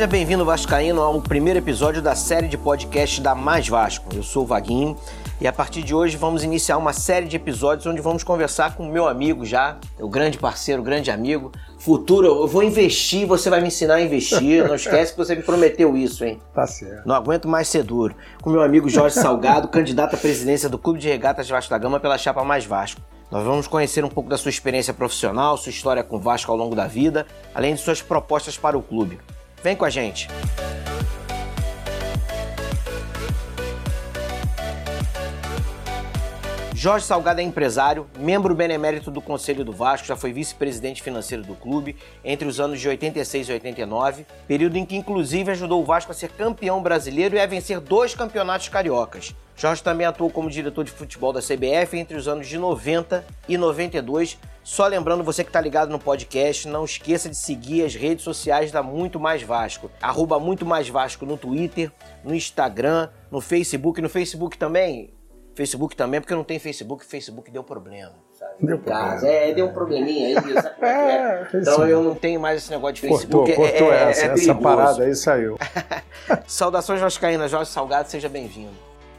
Seja bem-vindo, Vascaíno, ao primeiro episódio da série de podcast da Mais Vasco. Eu sou o Vaguinho e a partir de hoje vamos iniciar uma série de episódios onde vamos conversar com o meu amigo já, o grande parceiro, o grande amigo. Futuro, eu vou investir, você vai me ensinar a investir. Não esquece que você me prometeu isso, hein? Tá certo. Não aguento mais ser duro. Com meu amigo Jorge Salgado, candidato à presidência do Clube de Regatas Vasco da Gama pela chapa Mais Vasco. Nós vamos conhecer um pouco da sua experiência profissional, sua história com o Vasco ao longo da vida, além de suas propostas para o clube. Vem com a gente! Jorge Salgado é empresário, membro benemérito do Conselho do Vasco, já foi vice-presidente financeiro do clube entre os anos de 86 e 89, período em que inclusive ajudou o Vasco a ser campeão brasileiro e a vencer dois campeonatos cariocas. Jorge também atuou como diretor de futebol da CBF entre os anos de 90 e 92. Só lembrando você que está ligado no podcast, não esqueça de seguir as redes sociais da Muito Mais Vasco. Arroba Muito Mais Vasco no Twitter, no Instagram, no Facebook. No Facebook também, Facebook também, porque não tem Facebook, Facebook deu problema. Sabe? Deu problema. É, deu um probleminha aí, sabe é é? É, Então eu não tenho mais esse negócio de Cortou, Facebook. é- cortou é, essa. é essa parada aí saiu. Saudações vascaínas, Jorge Salgado, seja bem-vindo.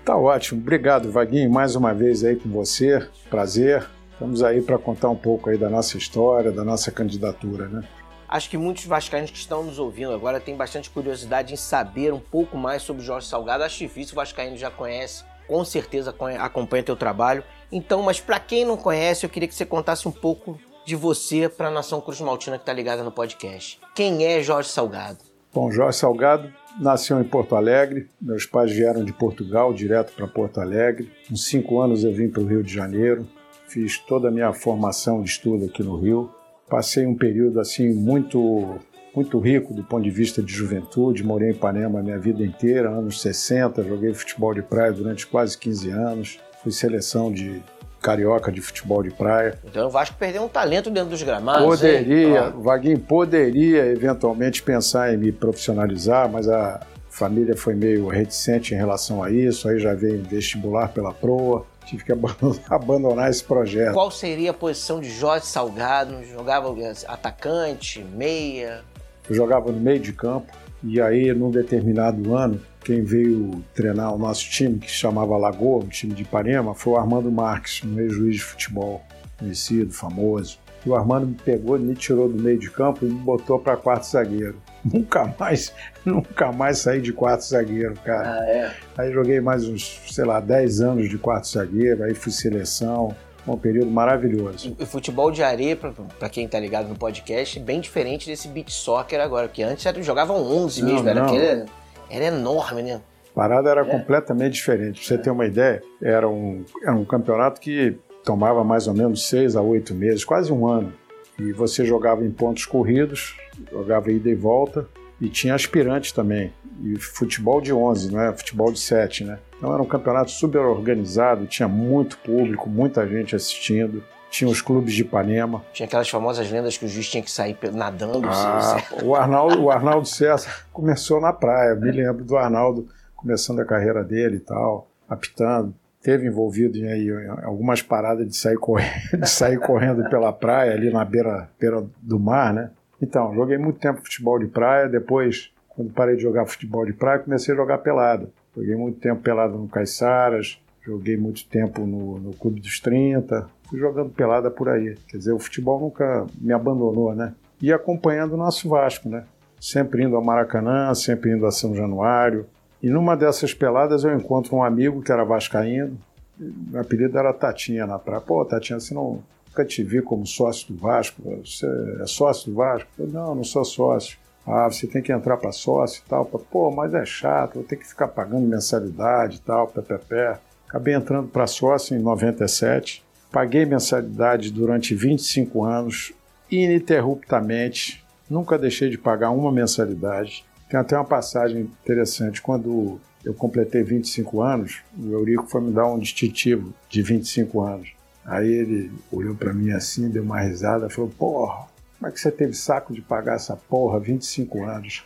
Tá ótimo. Obrigado, Vaguinho, mais uma vez aí com você. Prazer. Estamos aí para contar um pouco aí da nossa história, da nossa candidatura, né? Acho que muitos vascaínos que estão nos ouvindo agora têm bastante curiosidade em saber um pouco mais sobre o Jorge Salgado. Acho difícil, o vascaíno já conhece, com certeza acompanha teu trabalho. Então, mas para quem não conhece, eu queria que você contasse um pouco de você para a nação Cruz Maltina que está ligada no podcast. Quem é Jorge Salgado? Bom, Jorge Salgado nasceu em Porto Alegre. Meus pais vieram de Portugal direto para Porto Alegre. Com cinco anos eu vim para o Rio de Janeiro. Fiz toda a minha formação de estudo aqui no Rio. Passei um período assim muito muito rico do ponto de vista de juventude. Morei em Ipanema a minha vida inteira, anos 60. Joguei futebol de praia durante quase 15 anos. Fui seleção de carioca de futebol de praia. Então o Vasco perdeu um talento dentro dos gramados. hein? Poderia, Ó, Vaguinho poderia eventualmente pensar em me profissionalizar, mas a família foi meio reticente em relação a isso, aí já veio vestibular pela proa, tive que abandonar, abandonar esse projeto. Qual seria a posição de Jorge Salgado? Jogava atacante, meia? Eu jogava no meio de campo e aí num determinado ano, quem veio treinar o nosso time, que se chamava Lagoa, um time de Ipanema, foi o Armando Marques, um ex-juiz de futebol, conhecido, famoso. E o Armando me pegou, me tirou do meio de campo e me botou para quarto zagueiro. Nunca mais, nunca mais saí de quarto zagueiro, cara. Ah, é. Aí joguei mais uns, sei lá, 10 anos de quarto zagueiro, aí fui seleção, um período maravilhoso. O futebol de areia, pra, pra quem tá ligado no podcast, bem diferente desse beat soccer agora, porque antes era, jogavam 11 Não, mesmo, era, não. aquele- era enorme, né? A parada era É. completamente diferente. Pra você ter uma ideia, era um, era um campeonato que tomava mais ou menos seis a oito meses, quase um ano. E você jogava em pontos corridos, jogava ida e volta, e tinha aspirantes também. E futebol de 11, não é? Futebol de 7, né? Então era um campeonato super organizado, tinha muito público, muita gente assistindo. Tinha os clubes de Ipanema. Tinha aquelas famosas lendas que o juiz tinha que sair nadando. Ah, o, Arnaldo, o Arnaldo César começou na praia. Me lembro do Arnaldo começando a carreira dele e tal, apitando. Teve envolvido em, aí, algumas paradas de sair, correndo, de sair correndo pela praia, ali na beira, beira do mar, né? Então, joguei muito tempo futebol de praia. Depois, quando parei de jogar futebol de praia, comecei a jogar pelada. Joguei muito tempo pelada no Caiçaras, joguei muito tempo no, no Clube dos 30. Fui jogando pelada por aí. Quer dizer, o futebol nunca me abandonou, né? E acompanhando o nosso Vasco, né? Sempre indo ao Maracanã, sempre indo a São Januário. E numa dessas peladas eu encontro um amigo que era vascaíno. Meu apelido era Tatinha na praia. Pô, Tatinha, você não, nunca te vi como sócio do Vasco? Você é sócio do Vasco? Eu não, não sou sócio. Ah, você tem que entrar para sócio e tal. Pô, mas é chato, vou ter que ficar pagando mensalidade e tal, pé. Acabei entrando para sócio em 97. Paguei mensalidade durante 25 anos, ininterruptamente. Nunca deixei de pagar uma mensalidade. Tem até uma passagem interessante. Quando eu completei 25 anos, o Eurico foi me dar um distintivo de 25 anos. Aí ele olhou para mim assim, deu uma risada, falou: Porra, como é que você teve saco de pagar essa porra 25 anos?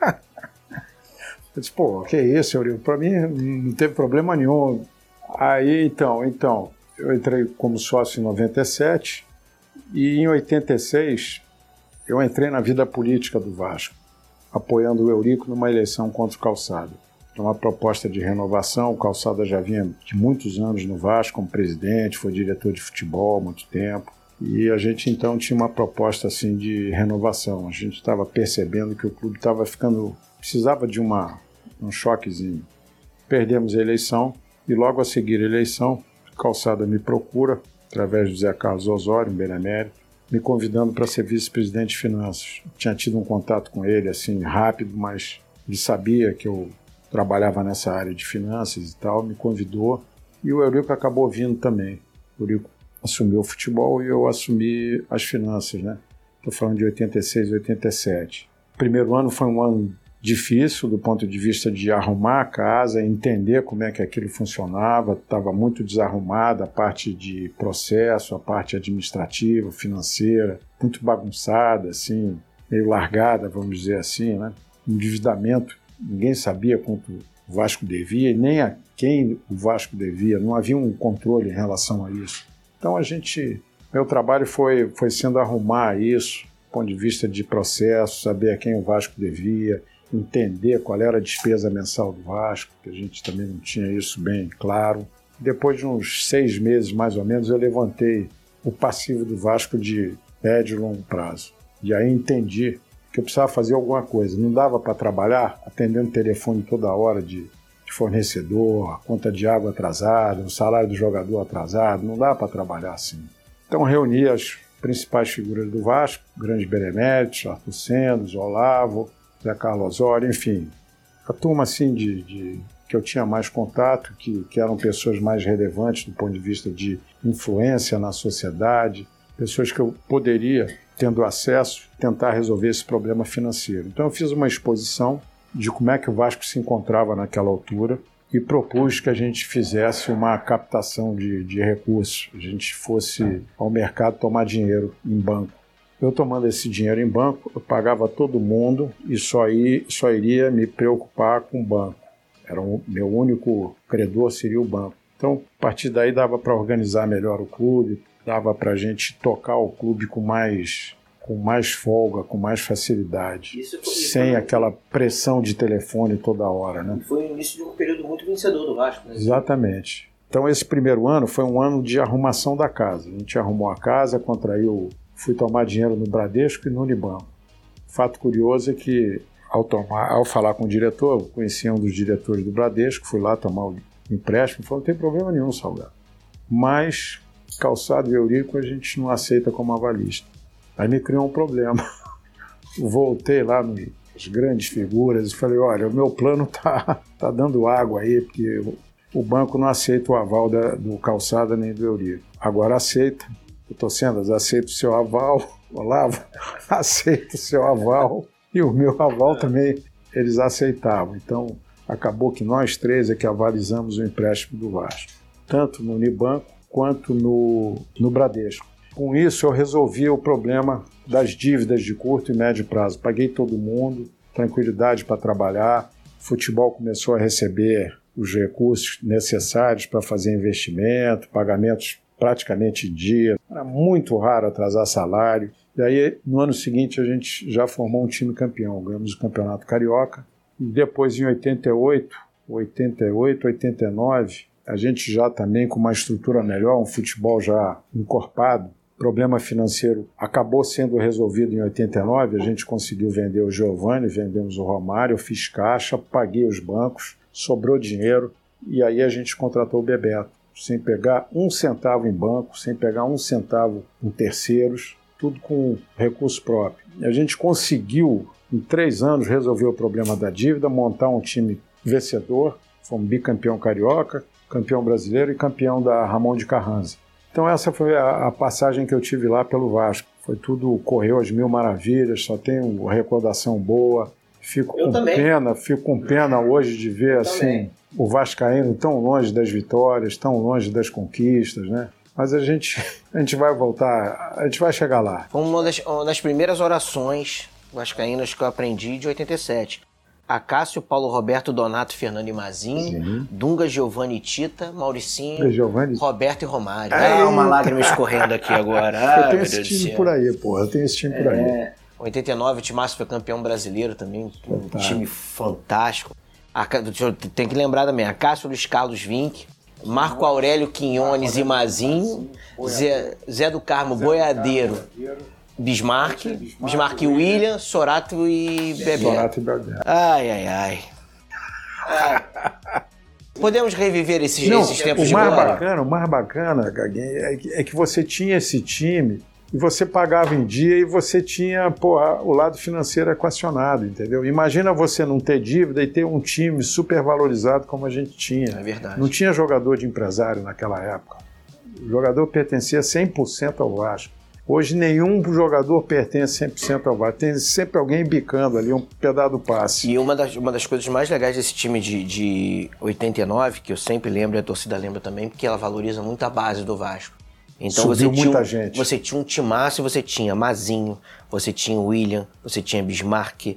Eu disse, pô, que isso, Eurico? Para mim não teve problema nenhum. Aí, então, então, eu entrei como sócio em 97 e em 86 eu entrei na vida política do Vasco. apoiando o Eurico numa eleição contra o Calçado. Então, uma proposta de renovação. O Calçada já vinha de muitos anos no Vasco como presidente, foi diretor de futebol há muito tempo. E a gente então tinha uma proposta assim de renovação. A gente estava percebendo que o clube estava ficando precisava de uma um choquezinho. Perdemos a eleição e logo a seguir a eleição, Calçada me procura através do Zé Carlos Osório, em Benemérito, me convidando para ser vice-presidente de finanças. Tinha tido um contato com ele assim rápido, mas ele sabia que eu trabalhava nessa área de finanças e tal, me convidou e o Eurico acabou vindo também. O Eurico assumiu o futebol e eu assumi as finanças, né? Estou falando de 86 e 87. O primeiro ano foi um ano difícil do ponto de vista de arrumar a casa, entender como é que aquilo funcionava, estava muito desarrumada a parte de processo, a parte administrativa, financeira, muito bagunçada, assim, meio largada, vamos dizer assim, né? Endividamento ninguém sabia quanto o Vasco devia e nem a quem o Vasco devia, não havia um controle em relação a isso. Então a gente, meu trabalho foi, foi sendo arrumar isso, do ponto de vista de processo, saber a quem o Vasco devia, entender qual era a despesa mensal do Vasco, que a gente também não tinha isso bem claro. Depois de uns seis meses, mais ou menos, eu levantei o passivo do Vasco de médio e longo prazo. E aí entendi que eu precisava fazer alguma coisa. Não dava para trabalhar atendendo telefone toda hora de, de fornecedor, conta de água atrasada, o salário do jogador atrasado. Não dava para trabalhar assim. Então reuni as principais figuras do Vasco, grandes beneméritos, Arthur Sendos, Olavo, Zé Carlos Osório, enfim, a turma assim de, de, que eu tinha mais contato, que, que eram pessoas mais relevantes do ponto de vista de influência na sociedade, pessoas que eu poderia tendo acesso, tentar resolver esse problema financeiro. Então eu fiz uma exposição de como é que o Vasco se encontrava naquela altura e propus que a gente fizesse uma captação de, de recursos, a gente fosse ao mercado tomar dinheiro em banco. Eu tomando esse dinheiro em banco, eu pagava todo mundo e só, ir, só iria me preocupar com o banco. Era o meu único credor seria o banco. Então, a partir daí dava para organizar melhor o clube, dava para a gente tocar o clube com mais com mais folga, com mais facilidade, isso foi, sem foi, aquela pressão de telefone toda hora, né? Foi o início de um período muito vencedor do Vasco, né? Exatamente. Então esse primeiro ano foi um ano de arrumação da casa. A gente arrumou a casa, contraiu, fui tomar dinheiro no Bradesco e no Unibanco. Fato curioso é que ao, tomar, ao falar com o diretor, eu conhecia um dos diretores do Bradesco, fui lá tomar o empréstimo, falou, não tem problema nenhum, Salgado. Mas calçado e Eurico a gente não aceita como avalista. Aí me criou um problema. Voltei lá nas grandes figuras e falei, olha, o meu plano tá, tá dando água aí, porque o banco não aceita o aval da, do calçada nem do Eurico. Agora aceita. Eu tô sendo, aceito o seu aval, Olavo, aceito o seu aval e o meu aval também eles aceitavam. Então acabou que nós três é que avalizamos o empréstimo do Vasco, tanto no Unibanco quanto no, no Bradesco. Com isso, eu resolvi o problema das dívidas de curto e médio prazo. Paguei todo mundo, tranquilidade para trabalhar, futebol começou a receber os recursos necessários para fazer investimento, pagamentos praticamente em dia. Era muito raro atrasar salário. E aí, no ano seguinte, a gente já formou um time campeão. Ganhamos o Campeonato Carioca. E depois, em 88, 88, 89, a gente já também com uma estrutura melhor, um futebol já encorpado. Problema financeiro acabou sendo resolvido em 89, a gente conseguiu vender o Giovanni, vendemos o Romário, eu fiz caixa, paguei os bancos, sobrou dinheiro e aí a gente contratou o Bebeto, sem pegar um centavo em banco, sem pegar um centavo em terceiros, tudo com recurso próprio. A gente conseguiu, em três anos, resolver o problema da dívida, montar um time vencedor, fomos bicampeão carioca, campeão brasileiro e campeão da Ramon de Carranza. Então essa foi a, a, passagem que eu tive lá pelo Vasco. Foi tudo correu às mil maravilhas, só tenho recordação boa. Fico eu com também. pena, fico com pena hoje de ver eu assim também. o Vascaíno tão longe das vitórias, tão longe das conquistas, né? Mas a gente, a gente vai voltar, a gente vai chegar lá. Foi uma das, uma das primeiras orações vascaínas que eu aprendi de 87. Acácio, Paulo Roberto, Donato, Fernando e Mazinho, Dunga, Giovanni Tita, Mauricinho, Giovani... Roberto e Romário. Ah, uma lágrima escorrendo aqui agora. eu tenho esse time por aí, porra. Eu tenho esse time por aí. É. 89 o Timácio foi campeão brasileiro também, um time fantástico. Tem que lembrar também, a Cássio dos Carlos Vink, Marco Aurélio Quinhones e Mazinho, Zé, Zé do Carmo Boiadeiro, Bismarck, Bismarck e William, Sorato e Bebê. Sorato e Bebê. Ai, ai, ai. Podemos reviver esses, Não, esses tempos o de mais glória? bacana, O mais bacana, Gaguinho, é que, é que você tinha esse time e você pagava em dia e você tinha pô, o lado financeiro equacionado, entendeu? Imagina você não ter dívida e ter um time super valorizado como a gente tinha. É verdade. Não tinha jogador de empresário naquela época. O jogador pertencia 100% ao Vasco. Hoje nenhum jogador pertence 100% ao Vasco. Tem sempre alguém bicando ali um pedaço do passe. E uma das, uma das coisas mais legais desse time de, de 89, que eu sempre lembro e a torcida lembra também, porque ela valoriza muito a base do Vasco. Então Subiu você tinha, muita um- gente. você tinha um timaço, você tinha Mazinho, você tinha William, você tinha Bismarck,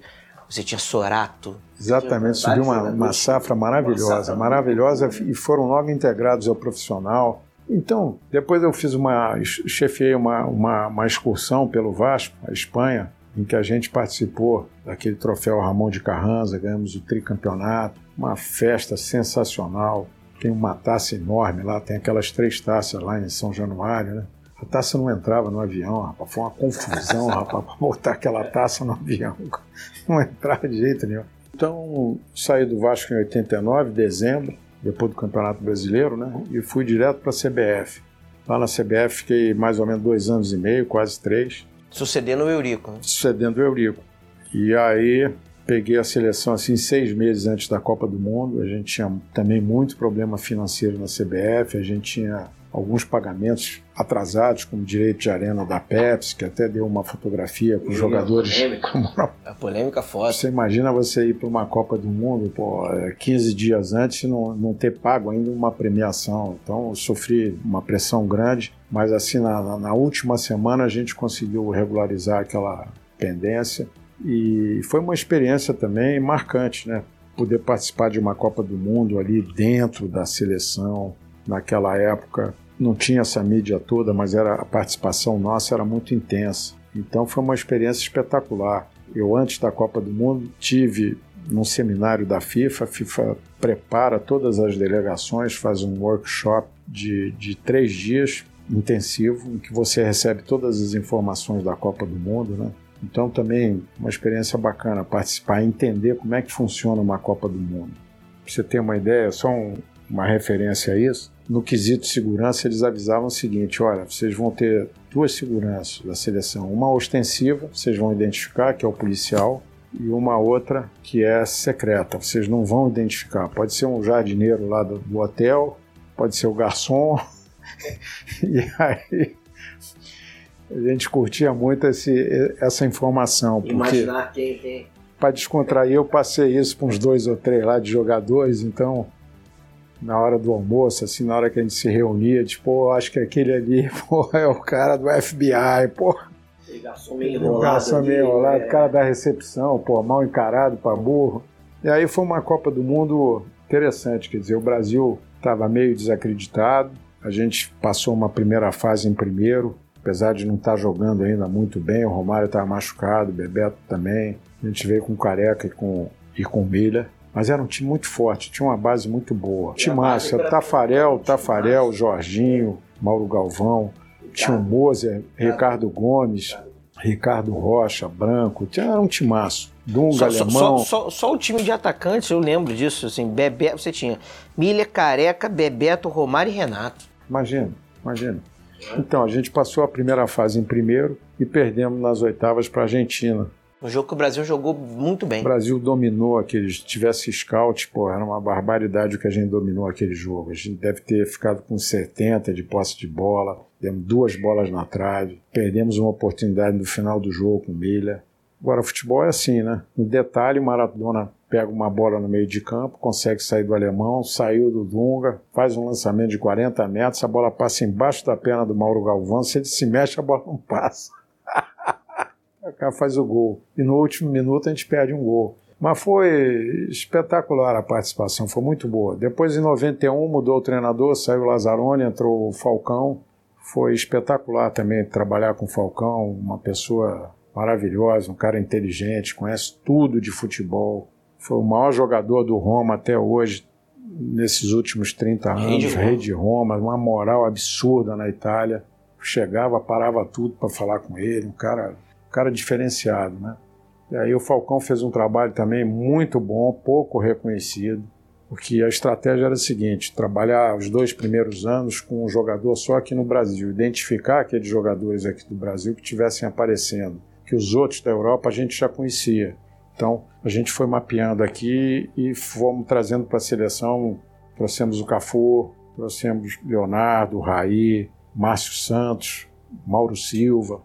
você tinha Sorato. Exatamente, subiu uma, uma safra maravilhosa, maravilhosa e foram logo integrados ao profissional. Então, depois eu fiz uma, chefiei uma, uma, uma excursão pelo Vasco, a Espanha, em que a gente participou daquele troféu Ramon de Carranza, ganhamos o tricampeonato, uma festa sensacional. Tem uma taça enorme lá, tem aquelas três taças lá em São Januário, né? A taça não entrava no avião, rapaz. Foi uma confusão, rapaz, para botar aquela taça no avião. Não entrava de jeito nenhum. Então, saí do Vasco em 89, dezembro, depois do Campeonato Brasileiro, né? E fui direto para a CBF. Lá na CBF fiquei mais ou menos dois anos e meio, quase três, Sucedendo o Eurico. né? sucedendo o Eurico. E aí peguei a seleção assim seis meses antes da Copa do Mundo. A gente tinha também muito problema financeiro na CBF. A gente tinha alguns pagamentos atrasados, como direito de arena da Pepsi, que até deu uma fotografia com os jogadores. como A polêmica foto. você imagina você ir para uma Copa do Mundo pô, é, 15 dias antes e não, não ter pago ainda uma premiação. Então eu sofri uma pressão grande, mas assim na- na última semana a gente conseguiu regularizar aquela pendência e foi uma experiência também marcante, né? Poder participar de uma Copa do Mundo ali dentro da seleção naquela época não tinha essa mídia toda, mas era a participação nossa era muito intensa. Então foi uma experiência espetacular. Eu antes da Copa do Mundo tive num seminário da FIFA, a FIFA prepara todas as delegações, faz um workshop de, de três dias intensivo, em que você recebe todas as informações da Copa do Mundo, né? Então também uma experiência bacana participar entender como é que funciona uma Copa do Mundo. Pra você ter uma ideia, só um- uma referência a isso, no quesito segurança eles avisavam o seguinte, olha, vocês vão ter duas seguranças da seleção, uma ostensiva, vocês vão identificar, que é o policial, e uma outra que é secreta, vocês não vão identificar. Pode ser um jardineiro lá do, do hotel, pode ser o garçom, e aí a gente curtia muito esse, essa informação, porque quem, quem. para descontrair, eu passei isso para uns dois ou três lá de jogadores, então na hora do almoço, assim, na hora que a gente se reunia, tipo, pô, acho que aquele ali, pô, é o cara do FBI, pô, Garçom meio o enrolado. garçom meio enrolado, é. cara da recepção, pô, mal encarado para burro. E aí foi uma Copa do Mundo interessante, quer dizer, o Brasil estava meio desacreditado, a gente passou uma primeira fase em primeiro, apesar de não estar jogando ainda muito bem, o Romário estava machucado, o Bebeto também, a gente veio com o Careca e com, e com o Milha, mas era um time muito forte, tinha uma base muito boa. Timácio, Tafarel, Tafarel, Jorginho, Mauro Galvão, tinha o Moser, Ricardo Gomes, Ricardo Rocha, Branco, tinha era um timaço. Dunga, Só, só, alemão. só, só- só o time de atacantes, eu lembro disso, assim, Bebeto, você tinha Milha, Careca, Bebeto, Romário e Renato. Imagina, imagina. Então, a gente passou a primeira fase em primeiro e perdemos nas oitavas para a Argentina. Um jogo que o Brasil jogou muito bem. O Brasil dominou aqueles. Tivesse scout, pô, era uma barbaridade o que a gente dominou aquele jogo. A gente deve ter ficado com 70 de posse de bola, demos duas bolas na trave, perdemos uma oportunidade no final do jogo com milha. Agora, futebol é assim, né? No detalhe, o Maradona pega uma bola no meio de campo, consegue sair do alemão, saiu do Dunga, faz um lançamento de 40 metros, a bola passa embaixo da perna do Mauro Galvão, se ele se mexe, a bola não passa. Cara faz o gol. E no último minuto a gente perde um gol. Mas foi espetacular a participação, foi muito boa. Depois, em 91, mudou o treinador, saiu o Lazzaroni, entrou o Falcão. Foi espetacular também trabalhar com o Falcão, uma pessoa maravilhosa, um cara inteligente, conhece tudo de futebol. Foi o maior jogador do Roma até hoje, nesses últimos 30 anos, rei de, rei de Roma, uma moral absurda na Itália. Chegava, parava tudo para falar com ele, um cara, cara diferenciado, né? E aí o Falcão fez um trabalho também muito bom, pouco reconhecido, porque a estratégia era a seguinte: trabalhar os dois primeiros anos com um jogador só aqui no Brasil, identificar aqueles jogadores aqui do Brasil que estivessem aparecendo, que os outros da Europa a gente já conhecia. Então a gente foi mapeando aqui e fomos trazendo para a seleção. Trouxemos o Cafu, trouxemos Leonardo, Raí, Márcio Santos, Mauro Silva,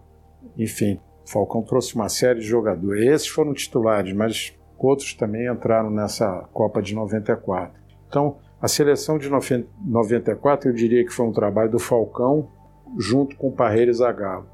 enfim. Falcão trouxe uma série de jogadores. Esses foram titulares, mas outros também entraram nessa Copa de 94. Então, a seleção de 94, eu diria que foi um trabalho do Falcão junto com o Parreira e Zagallo.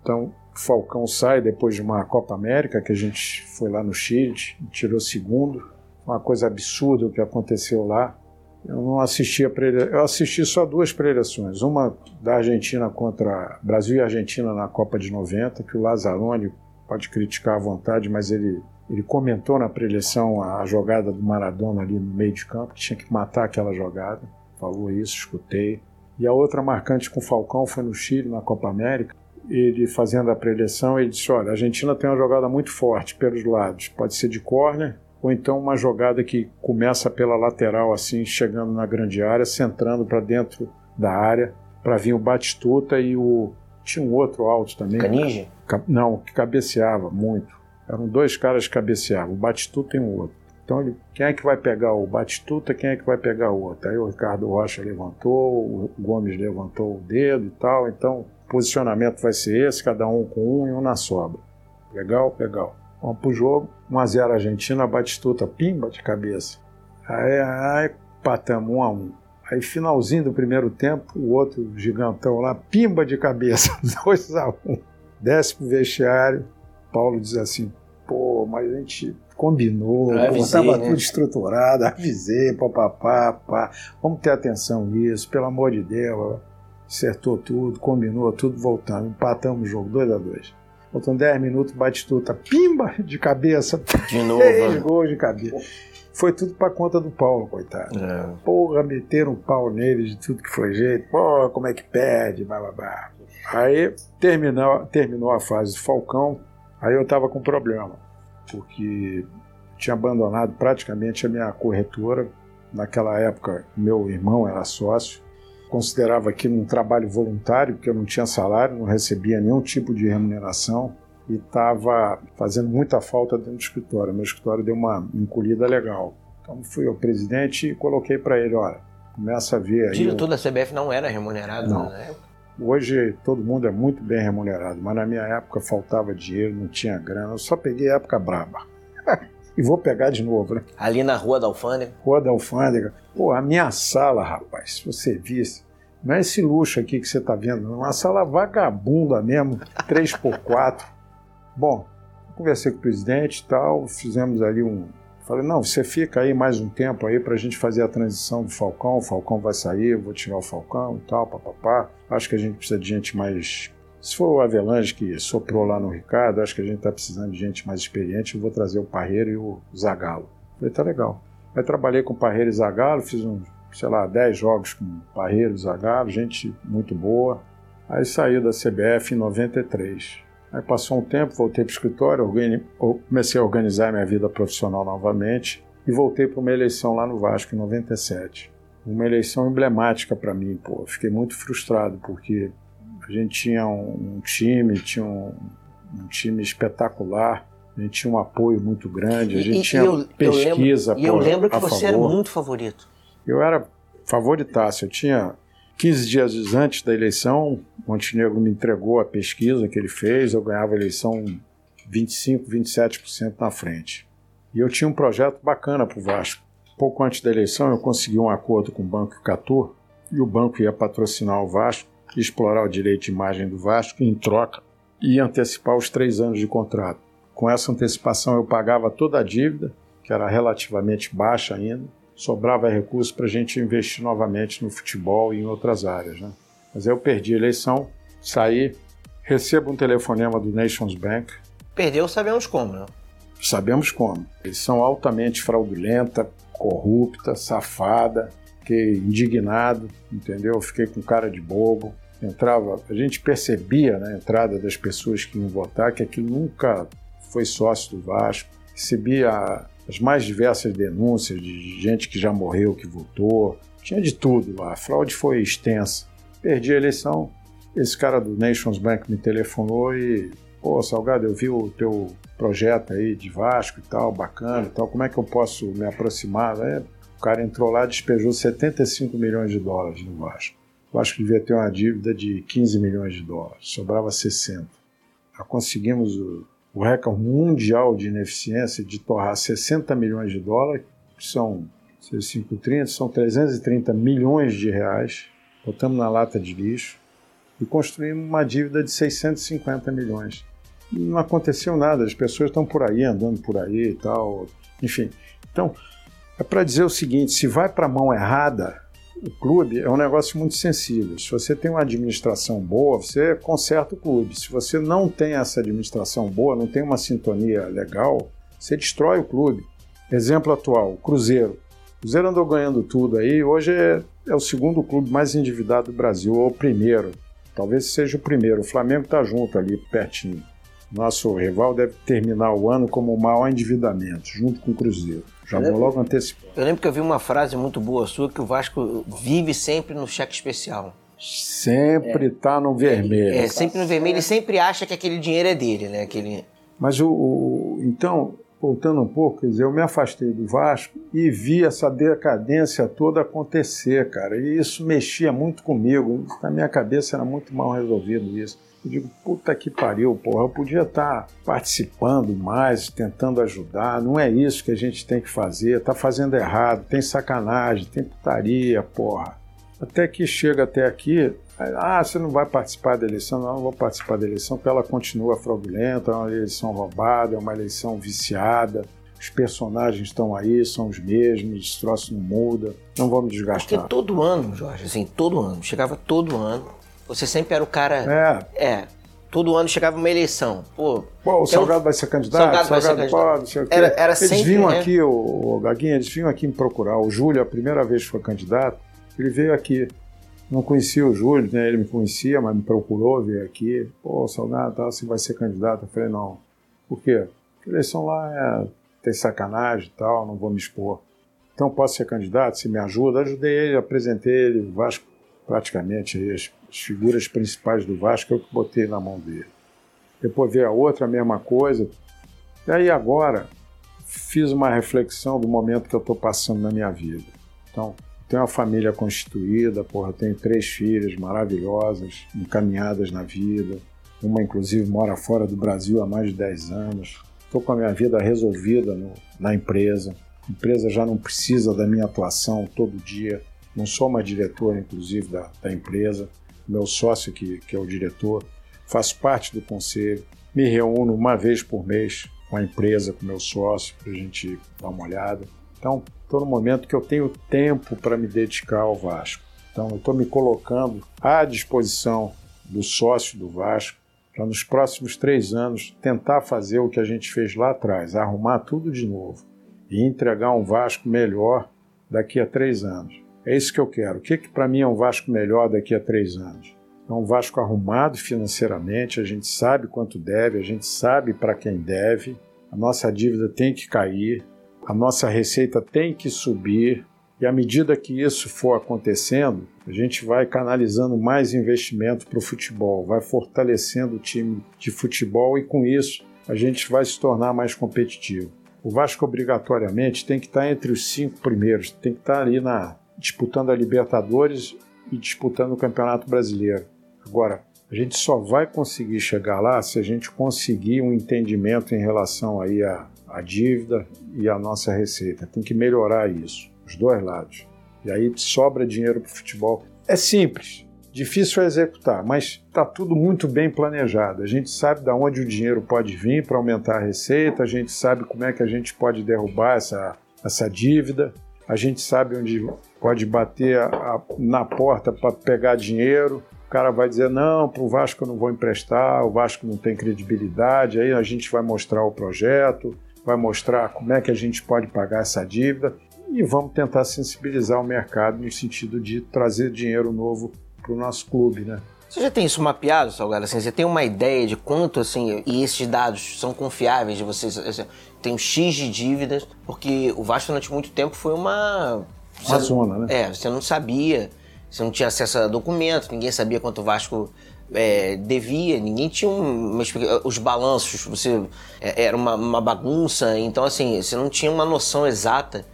Então, o Falcão sai depois de uma Copa América, que a gente foi lá no Chile, tirou segundo. Uma coisa absurda o que aconteceu lá. Eu não assisti a prele... eu assisti só duas preleções, uma da Argentina contra Brasil e Argentina na Copa de 90, que o Lazzaroni pode criticar à vontade, mas ele ele comentou na preleção a jogada do Maradona ali no meio de campo, que tinha que matar aquela jogada. Falou isso, escutei. E a outra marcante com o Falcão foi no Chile, na Copa América. Ele fazendo a preleção, ele disse: Olha, a Argentina tem uma jogada muito forte pelos lados. Pode ser de córner, ou então uma jogada que começa pela lateral, assim, chegando na grande área, centrando para dentro da área, para vir o Batistuta e o. Tinha um outro alto também. Canige? Não, que cabeceava muito. Eram dois caras que cabeceavam, o Batistuta e um outro. Então, ele, quem é que vai pegar o Batistuta, quem é que vai pegar o outro? Aí o Ricardo Rocha levantou, o Gomes levantou o dedo e tal. Então, o posicionamento vai ser esse, cada um com um e um na sobra. Legal? Legal. Vamos pro jogo. 1x0 Argentina, Batistuta, pimba de cabeça. Aí, aí patamos 1 a 1 Aí, finalzinho do primeiro tempo, o outro gigantão lá, pimba de cabeça, 2 a 1 Desce pro vestiário, Paulo diz assim: pô, mas a gente combinou, estava né? tudo estruturado, avisei, papapá, pá, vamos ter atenção nisso, pelo amor de Deus. Acertou tudo, combinou tudo, voltamos, empatamos o jogo, 2 a 2 Faltam 10 minutos, bate tudo, pimba de cabeça. De novo. Três né? gols de cabeça. Foi tudo pra conta do Paulo, coitado. É. Porra, meteram um pau nele de tudo que foi jeito. Porra, como é que perde, blá. Aí terminou, terminou a fase do Falcão, Aí eu estava com problema, porque tinha abandonado praticamente a minha corretora. Naquela época, meu irmão era sócio. Considerava aquilo um trabalho voluntário, porque eu não tinha salário, não recebia nenhum tipo de remuneração e estava fazendo muita falta dentro do escritório. Meu escritório deu uma encolhida legal. Então fui ao presidente e coloquei para ele, olha, começa a ver aí... Diretor da CBF não era remunerado não. na época? Hoje todo mundo é muito bem remunerado, mas na minha época faltava dinheiro, não tinha grana. Eu só peguei a época braba. e vou pegar de novo, né? Ali na Rua da Alfândega? Rua da Alfândega. Pô, a minha sala, rapaz, se você visse, não é esse luxo aqui que você está vendo, não. É uma sala vagabunda mesmo, 3x4. Bom, conversei com o presidente e tal, fizemos ali um, Falei, não, você fica aí mais um tempo aí para a gente fazer a transição do Falcão, o Falcão vai sair, eu vou tirar o Falcão e tal, papapá. Acho que a gente precisa de gente mais... Se for o Avelange que soprou lá no Ricardo, acho que a gente está precisando de gente mais experiente, eu vou trazer o Parreiro e o Zagalo. Falei, tá legal. Aí trabalhei com o Parreiro e Zagalo, fiz uns, sei lá, 10 jogos com Parreiro e Zagalo, gente muito boa. Aí saí da CBF em 93. Aí passou um tempo, voltei para o escritório, comecei a organizar minha vida profissional novamente e voltei para uma eleição lá no Vasco em 97. Uma eleição emblemática para mim, pô. Fiquei muito frustrado porque a gente tinha um, um time, tinha um, um, time espetacular, a gente tinha um apoio muito grande, a gente e, tinha eu, pesquisa. Eu lembro, e eu lembro que você favor. era muito favorito. Eu era favoritaço, eu tinha 15 dias antes da eleição, Montenegro me entregou a pesquisa que ele fez, eu ganhava a eleição 25, 27% na frente. E eu tinha um projeto bacana para o Vasco. Pouco antes da eleição, eu consegui um acordo com o Banco Catur e o banco ia patrocinar o Vasco, explorar o direito de imagem do Vasco e, em troca, ia antecipar os três anos de contrato. Com essa antecipação, eu pagava toda a dívida, que era relativamente baixa ainda, sobrava recurso para a gente investir novamente no futebol e em outras áreas. Né? Mas eu perdi a eleição, saí, recebo um telefonema do Nations Bank, Perdeu, sabemos como, né? Sabemos como. Eles são altamente fraudulenta, corrupta, safada. Fiquei indignado, entendeu? Fiquei com cara de bobo. Entrava, a gente percebia na entrada das pessoas que iam votar que aquilo nunca foi sócio do Vasco. Recebia as mais diversas denúncias de gente que já morreu, que votou. Tinha de tudo. A fraude foi extensa. Perdi a eleição. Esse cara do Nations Bank me telefonou e pô, Salgado, eu vi o teu projeto aí de Vasco e tal, bacana e tal, como é que eu posso me aproximar? É, o cara entrou lá e despejou 75 milhões de dólares no Vasco. O Vasco devia ter uma dívida de 15 milhões de dólares, sobrava 60. Já conseguimos o, o recorde mundial de ineficiência de torrar 60 milhões de dólares, que são 530, são 330 milhões de reais, botamos na lata de lixo e construímos uma dívida de 650 milhões não aconteceu nada, as pessoas estão por aí, andando por aí e tal, enfim. Então, é para dizer o seguinte: se vai para a mão errada, o clube é um negócio muito sensível. Se você tem uma administração boa, você conserta o clube. Se você não tem essa administração boa, não tem uma sintonia legal, você destrói o clube. Exemplo atual: o Cruzeiro. O Cruzeiro andou ganhando tudo aí, hoje é, é o segundo clube mais endividado do Brasil, ou o primeiro. Talvez seja o primeiro. O Flamengo está junto ali, pertinho. Nosso rival deve terminar o ano como o maior endividamento, junto com o Cruzeiro. Já vou logo antecipar. Eu lembro que eu vi uma frase muito boa sua que o Vasco vive sempre no cheque especial. Sempre está é. no vermelho. É, sempre no vermelho e sempre acha que aquele dinheiro é dele, né? Aquele... Mas o, o, então, voltando um pouco, quer dizer, eu me afastei do Vasco e vi essa decadência toda acontecer, cara. E isso mexia muito comigo. Na minha cabeça era muito mal resolvido isso. Eu digo, puta que pariu, porra, eu podia estar tá participando mais, tentando ajudar, não é isso que a gente tem que fazer, tá fazendo errado, tem sacanagem, tem putaria, porra. Até que chega até aqui, ah, você não vai participar da eleição? Não, não vou participar da eleição porque ela continua fraudulenta, é uma eleição roubada, é uma eleição viciada, os personagens estão aí, são os mesmos, esse troço não muda, não vamos desgastar. Porque todo ano, Jorge, assim, todo ano, chegava todo ano, você sempre era o cara. É. É. Todo ano chegava uma eleição. Pô, Pô o Salgado vai ser candidato? Salgado, vai ser candidato. Era, era eles sempre, vinham né? aqui, o, o Gaguinha, eles vinham aqui me procurar. O Júlio, a primeira vez que foi candidato, ele veio aqui. Não conhecia o Júlio, né? ele me conhecia, mas me procurou, veio aqui. Pô, Salgado, tá, você vai ser candidato? Eu falei, não. Por quê? Porque a eleição lá é, tem sacanagem e tal, não vou me expor. Então posso ser candidato? Se me ajuda? Ajudei ele, apresentei ele, Vasco praticamente as, as, figuras principais do Vasco, eu que botei na mão dele. Depois veio a outra, a mesma coisa. E aí agora fiz uma reflexão do momento que eu estou passando na minha vida. Então, tenho uma família constituída, porra, tenho três filhas maravilhosas, encaminhadas na vida. Uma, inclusive, mora fora do Brasil há mais de 10 anos. Estou com a minha vida resolvida no, na empresa. A empresa já não precisa da minha atuação todo dia não sou uma diretora, inclusive, da, da empresa, meu sócio, que, que é o diretor, faço parte do conselho, me reúno uma vez por mês com a empresa, com meu sócio, para a gente dar uma olhada. Então, estou no momento que eu tenho tempo para me dedicar ao Vasco. Então, eu estou me colocando à disposição do sócio do Vasco para nos próximos três anos tentar fazer o que a gente fez lá atrás, arrumar tudo de novo e entregar um Vasco melhor daqui a três anos. É isso que eu quero. O que, que para mim é um Vasco melhor daqui a três anos? É um Vasco arrumado financeiramente, a gente sabe quanto deve, a gente sabe para quem deve, a nossa dívida tem que cair, a nossa receita tem que subir, e à medida que isso for acontecendo, a gente vai canalizando mais investimento para o futebol, vai fortalecendo o time de futebol e com isso a gente vai se tornar mais competitivo. O Vasco obrigatoriamente tem que estar entre os cinco primeiros, tem que estar ali na disputando a Libertadores e disputando o Campeonato Brasileiro. Agora, a gente só vai conseguir chegar lá se a gente conseguir um entendimento em relação aí à, à dívida e à nossa receita. Tem que melhorar isso, os dois lados. E aí sobra dinheiro para o futebol. É simples, difícil é executar, mas está tudo muito bem planejado. A gente sabe de onde o dinheiro pode vir para aumentar a receita, a gente sabe como é que a gente pode derrubar essa, essa dívida, a gente sabe onde pode bater a, a, na porta para pegar dinheiro. o cara vai dizer: não, para o Vasco eu não vou emprestar, o Vasco não tem credibilidade. Aí a gente vai mostrar o projeto, vai mostrar como é que a gente pode pagar essa dívida e vamos tentar sensibilizar o mercado no sentido de trazer dinheiro novo para o nosso clube, né? Você já tem isso mapeado, Salgado? Assim, você tem uma ideia de quanto, assim, e esses dados são confiáveis de vocês? Assim, tem um X de dívidas, porque o Vasco durante muito tempo foi uma... Uma zona, né? É, você não sabia, você não tinha acesso a documentos, ninguém sabia quanto o Vasco é, devia, ninguém tinha uma, os balanços, você é, era uma, uma, bagunça, então assim, você não tinha uma noção exata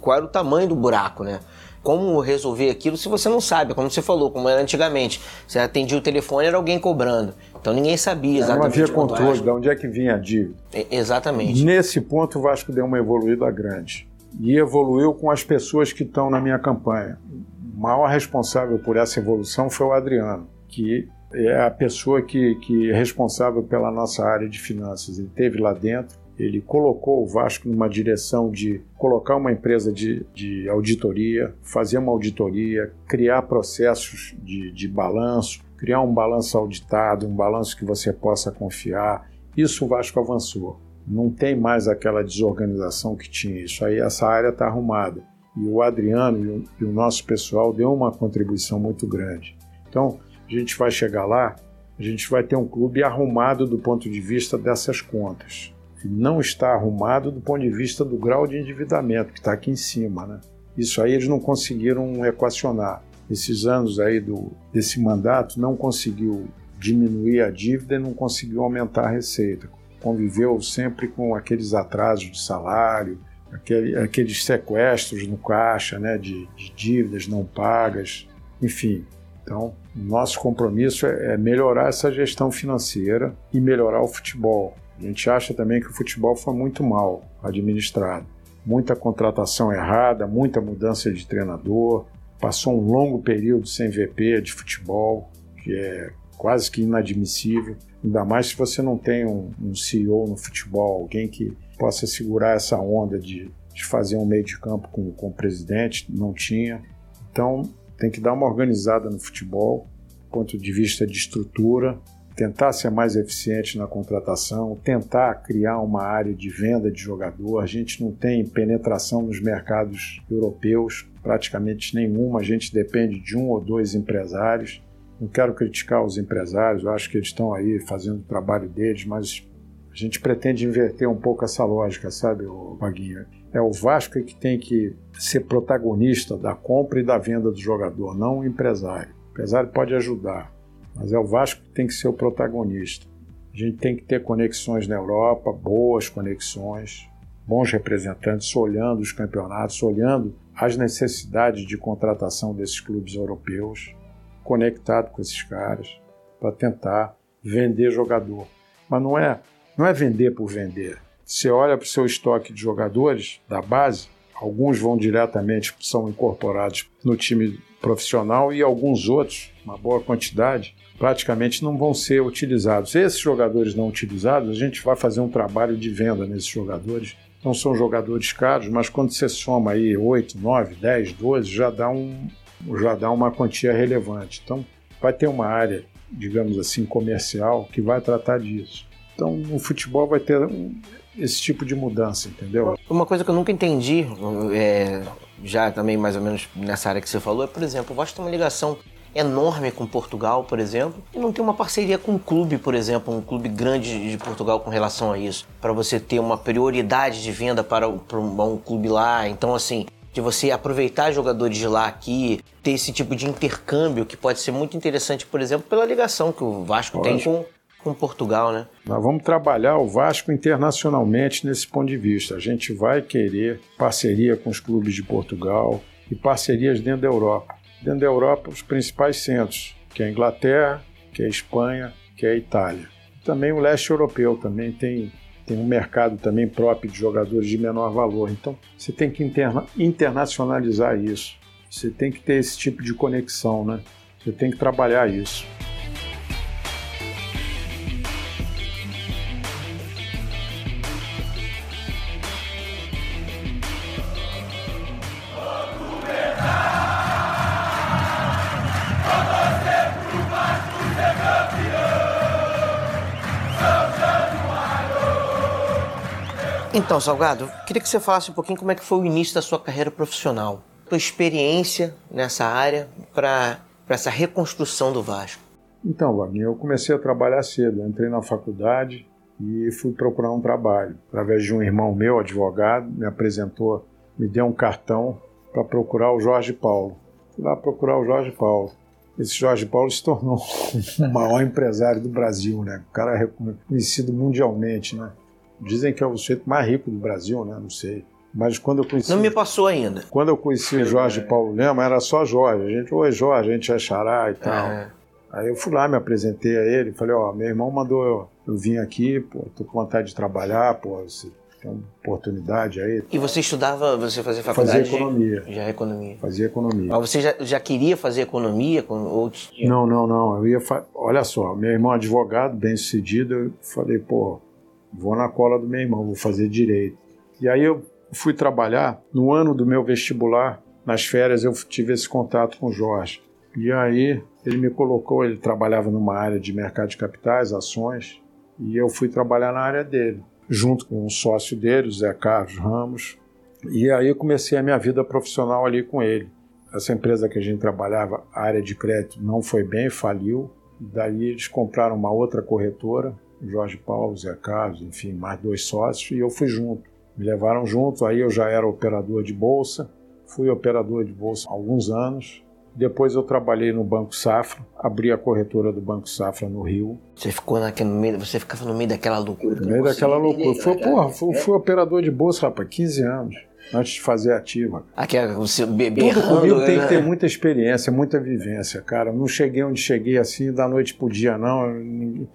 qual era o tamanho do buraco, né? Como resolver aquilo se você não sabe, como você falou, como era antigamente. Você atendia o telefone, era alguém cobrando. Então ninguém sabia exatamente. Não havia controle de onde é que vinha a dívida. É, exatamente. Nesse ponto o Vasco deu uma evoluída grande. E evoluiu com as pessoas que estão na minha campanha. O maior responsável por essa evolução foi o Adriano, que é a pessoa que, que é responsável pela nossa área de finanças. Ele teve lá dentro, ele colocou o Vasco numa direção de colocar uma empresa de, de auditoria, fazer uma auditoria, criar processos de, de balanço, criar um balanço auditado, um balanço que você possa confiar. Isso o Vasco avançou. Não tem mais aquela desorganização que tinha. Isso aí, essa área está arrumada. E o Adriano e o, e o nosso pessoal deu uma contribuição muito grande. Então, a gente vai chegar lá, a gente vai ter um clube arrumado do ponto de vista dessas contas não está arrumado do ponto de vista do grau de endividamento, que está aqui em cima. Né? Isso aí eles não conseguiram equacionar. Esses anos aí do, desse mandato não conseguiu diminuir a dívida e não conseguiu aumentar a receita. Conviveu sempre com aqueles atrasos de salário, aquele, aqueles sequestros no caixa né, de, de dívidas não pagas, enfim. Então, nosso compromisso é, é melhorar essa gestão financeira e melhorar o futebol. A gente acha também que o futebol foi muito mal administrado. Muita contratação errada, muita mudança de treinador, passou um longo período sem VP de futebol, que é quase que inadmissível. Ainda mais se você não tem um, um CEO no futebol, alguém que possa segurar essa onda de, de fazer um meio de campo com, com o presidente, não tinha. Então tem que dar uma organizada no futebol, do ponto de vista de estrutura, tentar ser mais eficiente na contratação, tentar criar uma área de venda de jogador. A gente não tem penetração nos mercados europeus, praticamente nenhuma. A gente depende de um ou dois empresários. Não quero criticar os empresários, eu acho que eles estão aí fazendo o trabalho deles, mas a gente pretende inverter um pouco essa lógica, sabe, Vaguinha? É o Vasco que tem que ser protagonista da compra e da venda do jogador, não o empresário. O empresário pode ajudar, mas é o Vasco que tem que ser o protagonista. A gente tem que ter conexões na Europa, boas conexões, bons representantes olhando os campeonatos, olhando as necessidades de contratação desses clubes europeus, conectado com esses caras, para tentar vender jogador. Mas não é, não é vender por vender. Você olha para o seu estoque de jogadores da base, alguns vão diretamente, são incorporados no time profissional e alguns outros, uma boa quantidade, praticamente não vão ser utilizados. Esses jogadores não utilizados, a gente vai fazer um trabalho de venda nesses jogadores. Não são jogadores caros, mas quando você soma aí 8, 9, 10, 12, já dá, um, já dá uma quantia relevante. Então, vai ter uma área, digamos assim, comercial que vai tratar disso. Então, no futebol vai ter um, esse tipo de mudança, entendeu? Uma coisa que eu nunca entendi, é, já também mais ou menos nessa área que você falou, é, por exemplo, o Vasco tem uma ligação enorme com Portugal, por exemplo, e não tem uma parceria com um clube, por exemplo, um clube grande de Portugal com relação a isso, para você ter uma prioridade de venda para, para um clube lá. Então, assim, de você aproveitar jogadores de lá aqui, ter esse tipo de intercâmbio que pode ser muito interessante, por exemplo, pela ligação que o Vasco tem com, com Portugal, né? Nós vamos trabalhar o Vasco internacionalmente nesse ponto de vista. A gente vai querer parceria com os clubes de Portugal e parcerias dentro da Europa dentro da Europa os principais centros, que é a Inglaterra, que é a Espanha, que é a Itália. Também o leste europeu também tem, tem um mercado também próprio de jogadores de menor valor. Então você tem que interna internacionalizar isso. Você tem que ter esse tipo de conexão, né? Você tem que trabalhar isso. Então, Salgado, queria que você falasse um pouquinho como é que foi o início da sua carreira profissional, sua experiência nessa área para essa reconstrução do Vasco. Então, Wagner, eu comecei a trabalhar cedo. Eu entrei na faculdade e fui procurar um trabalho. Através de um irmão meu, advogado, me apresentou, me deu um cartão para procurar o Jorge Paulo. Fui lá procurar o Jorge Paulo. Esse Jorge Paulo se tornou o maior empresário do Brasil, né? O cara é reconhecido mundialmente, né? Dizem que é o sujeito mais rico do Brasil, né? Não sei. Mas quando eu conheci. Não me passou ainda. Quando eu conheci o Jorge Paulo Lema, era só Jorge. A gente, oi Jorge, a gente é xará e tal. É. Aí eu fui lá, me apresentei a ele, falei, ó, meu irmão mandou eu, eu vim aqui, pô, tô com vontade de trabalhar, pô, você tem uma oportunidade aí. E você estudava, você fazia faculdade? Fazia economia. Já é economia. Fazia economia. Mas você já, já queria fazer economia? Com outros... Não, não, não. Eu ia. Fa... Olha só, meu irmão é advogado, bem sucedido, eu falei, pô, vou na cola do meu irmão, vou fazer direito. E aí eu fui trabalhar no ano do meu vestibular, nas férias eu tive esse contato com o Jorge. E aí ele me colocou, ele trabalhava numa área de mercado de capitais, ações, e eu fui trabalhar na área dele, junto com um sócio dele, o Zé Carlos Ramos. E aí eu comecei a minha vida profissional ali com ele. Essa empresa que a gente trabalhava, a área de crédito, não foi bem, faliu. Daí eles compraram uma outra corretora, Jorge Paulo, Zé Carlos, enfim, mais dois sócios, e eu fui junto. Me levaram junto, aí eu já era operador de bolsa, fui operador de bolsa há alguns anos. Depois eu trabalhei no Banco Safra, abri a corretora do Banco Safra no Rio. Você ficou naquele meio, você ficava no meio daquela loucura. No meio daquela loucura. Foi, porra, fui, fui operador de bolsa, rapaz, 15 anos antes de fazer ativa. Aqui é o seu bebê Tudo comigo né? tem que ter muita experiência, muita vivência, cara. Não cheguei onde cheguei assim da noite pro dia, não.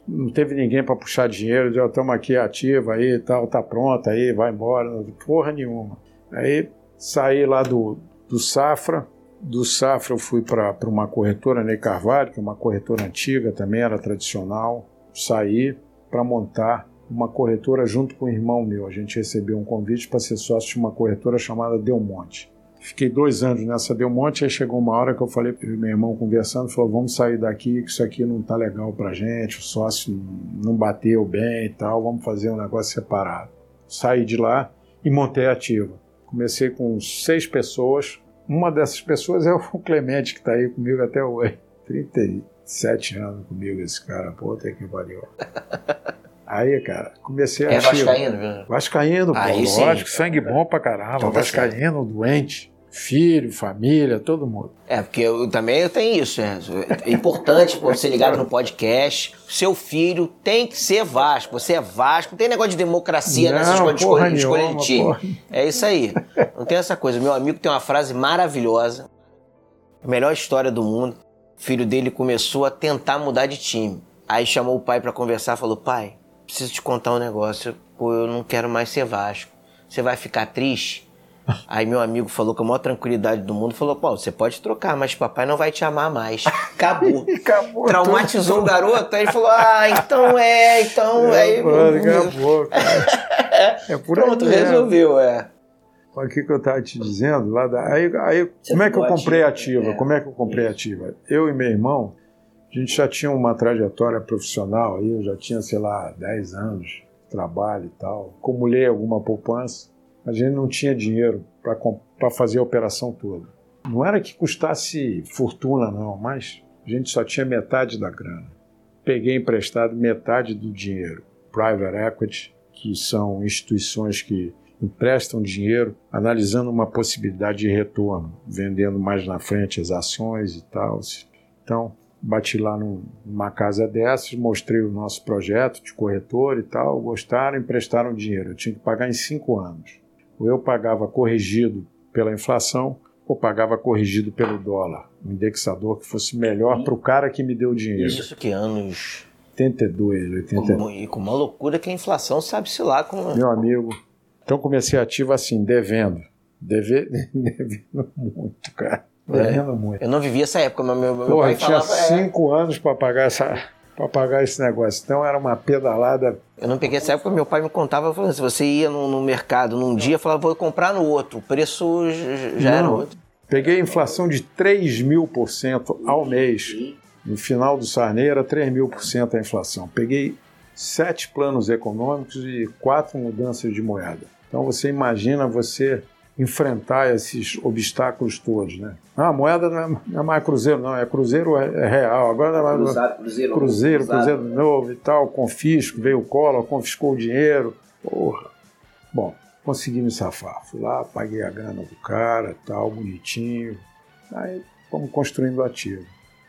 Não teve ninguém para puxar dinheiro. Já estamos aqui ativa aí, tal, tá pronta aí, vai embora. Porra nenhuma. Aí saí lá do, do Safra. Do Safra eu fui para uma corretora, Ney Carvalho, que é uma corretora antiga, também era tradicional. Saí para montar uma corretora junto com o irmão meu. A gente recebeu um convite para ser sócio de uma corretora chamada Delmonte. Fiquei dois anos nessa Delmonte, aí chegou uma hora que eu falei para meu irmão conversando, falou, vamos sair daqui, que isso aqui não tá legal para gente, o sócio não bateu bem e tal, vamos fazer um negócio separado. Saí de lá e montei a ativa. Comecei com seis pessoas, uma dessas pessoas é o Clemente, que está aí comigo até hoje. 37 anos comigo esse cara, puta que pariu. Aí, cara, comecei a. É Vascaíno, viu? Vascaíno, pô, Aí, lógico, sim. sangue bom pra caramba. Então, tá vascaíno, doente. Filho, família, todo mundo. É, porque eu também eu tenho isso. É, é importante você ligado no podcast. Seu filho tem que ser Vasco. Você é Vasco. Não tem negócio de democracia não, nessas coisas de escolha, de escolha de time. Porra. É isso aí. Não tem essa coisa. Meu amigo tem uma frase maravilhosa. Melhor história do mundo. O filho dele começou a tentar mudar de time. Aí chamou o pai para conversar, falou: "Pai, preciso te contar um negócio. Pô, eu não quero mais ser Vasco. Você vai ficar triste? Aí meu amigo falou com a maior tranquilidade do mundo, falou, pô, você pode trocar, mas papai não vai te amar mais. Acabou. acabou Traumatizou tudo. o garoto, aí ele falou, ah, então é, então é. Aí, mano, acabou, cara. É por Pronto, aí resolveu, é. O que, que eu estava te dizendo? Lá da... Aí, aí como é que eu comprei ativa? É. Como é que eu comprei ativa? Eu e meu irmão, a gente já tinha uma trajetória profissional aí, eu já tinha, sei lá, 10 anos de trabalho e tal. Acumulei alguma poupança, a gente não tinha dinheiro para fazer a operação toda. Não era que custasse fortuna, não, mas a gente só tinha metade da grana. Peguei emprestado metade do dinheiro. Private equity, que são instituições que emprestam dinheiro analisando uma possibilidade de retorno, vendendo mais na frente as ações e tal. Então, bati lá numa casa dessas, mostrei o nosso projeto de corretor e tal, gostaram, emprestaram dinheiro. Eu tinha que pagar em cinco anos. Ou eu pagava corrigido pela inflação, ou pagava corrigido pelo dólar. Um indexador que fosse melhor para o cara que me deu o dinheiro. Isso que anos? 82, 82. E com uma loucura que a inflação sabe-se lá como... Meu amigo. Então comecei ativo assim, devendo. Deve, devendo muito, cara. É. muito. Eu não vivi essa época, mas meu, meu Porra, pai tinha falava, é. cinco é... anos para pagar essa para pagar esse negócio. Então era uma pedalada. Eu não peguei essa época, meu pai me contava, falando, se você ia no, no mercado num dia, falava, vou comprar no outro. O preço já não, era outro. Peguei inflação de 3 mil por cento ao mês. No final do Sarney era 3 mil por cento a inflação. Peguei sete planos econômicos e quatro mudanças de moeda. Então você imagina você enfrentar esses obstáculos todos, né? Ah, a moeda não é, é mais cruzeiro, não, é cruzeiro é, é real. Agora é mais Cruzado, cruzeiro, cruzeiro, cruzado. cruzeiro novo e tal, confisco, veio o Collor, confiscou o dinheiro. Porra. Bom, consegui me safar. Fui lá, paguei a grana do cara, tal, bonitinho. Aí fomos construindo ativo.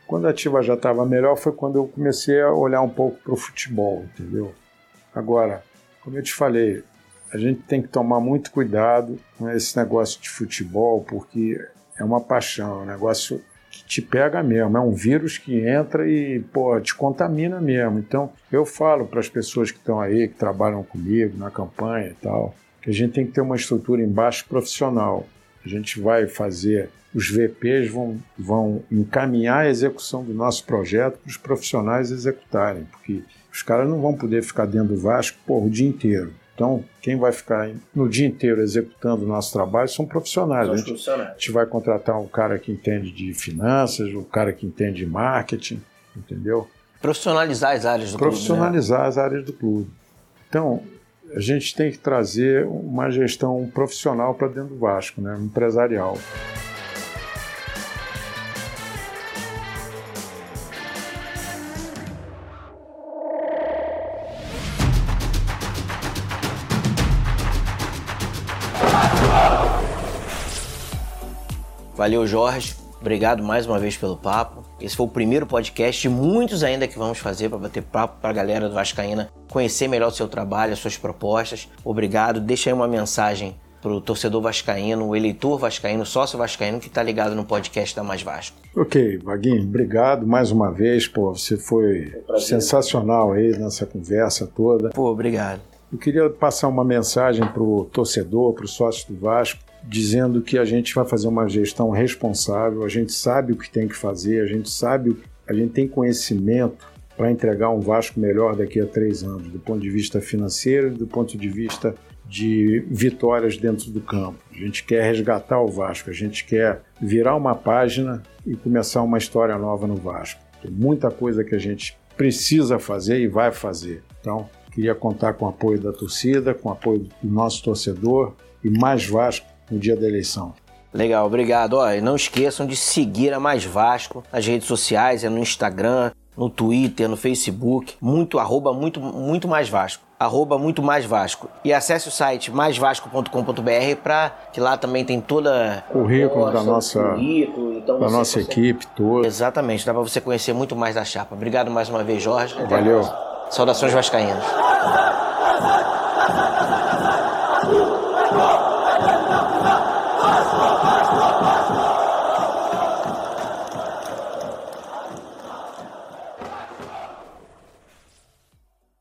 Quando a ativa já estava melhor foi quando eu comecei a olhar um pouco para o futebol, entendeu? Agora, como eu te falei, a gente tem que tomar muito cuidado com esse negócio de futebol, porque é uma paixão, é um negócio que te pega mesmo, é um vírus que entra e pô, te contamina mesmo. Então, eu falo para as pessoas que estão aí, que trabalham comigo na campanha e tal, que a gente tem que ter uma estrutura embaixo profissional. A gente vai fazer, os VPs vão, vão encaminhar a execução do nosso projeto para os profissionais executarem, porque os caras não vão poder ficar dentro do Vasco por o dia inteiro. Então, quem vai ficar no dia inteiro executando o nosso trabalho são profissionais. A gente, a gente vai contratar um cara que entende de finanças, um cara que entende de marketing, entendeu? Profissionalizar as áreas do Profissionalizar clube, né? as áreas do clube. Então, a gente tem que trazer uma gestão profissional para dentro do Vasco, né? empresarial. Valeu, Jorge. Obrigado mais uma vez pelo papo. Esse foi o primeiro podcast de muitos ainda que vamos fazer para bater papo para a galera do Vascaína conhecer melhor o seu trabalho, as suas propostas. Obrigado. Deixa aí uma mensagem para o torcedor vascaíno, o eleitor vascaíno, sócio vascaíno que está ligado no podcast da Mais Vasco. Ok, Vaguinho, obrigado mais uma vez. Pô, você foi sensacional aí nessa conversa toda. Pô, obrigado. Eu queria passar uma mensagem para o torcedor, para o sócio do Vasco, dizendo que a gente vai fazer uma gestão responsável, a gente sabe o que tem que fazer, a gente sabe, a gente tem conhecimento para entregar um Vasco melhor daqui a três anos, do ponto de vista financeiro do ponto de vista de vitórias dentro do campo. A gente quer resgatar o Vasco, a gente quer virar uma página e começar uma história nova no Vasco. Tem muita coisa que a gente precisa fazer e vai fazer. Então, queria contar com o apoio da torcida, com o apoio do nosso torcedor e mais Vasco no dia da eleição. Legal, obrigado. Ó, e não esqueçam de seguir a Mais Vasco nas redes sociais, é no Instagram, no Twitter, no Facebook, muito arroba muito muito mais Vasco, arroba muito mais Vasco. E acesse o site maisvasco.com.br para que lá também tem toda currículo da nossa currículo, então da nossa consegue- equipe toda. Exatamente, dá para você conhecer muito mais da chapa. Obrigado mais uma vez, Jorge. Até Valeu. Saudações vascaínas.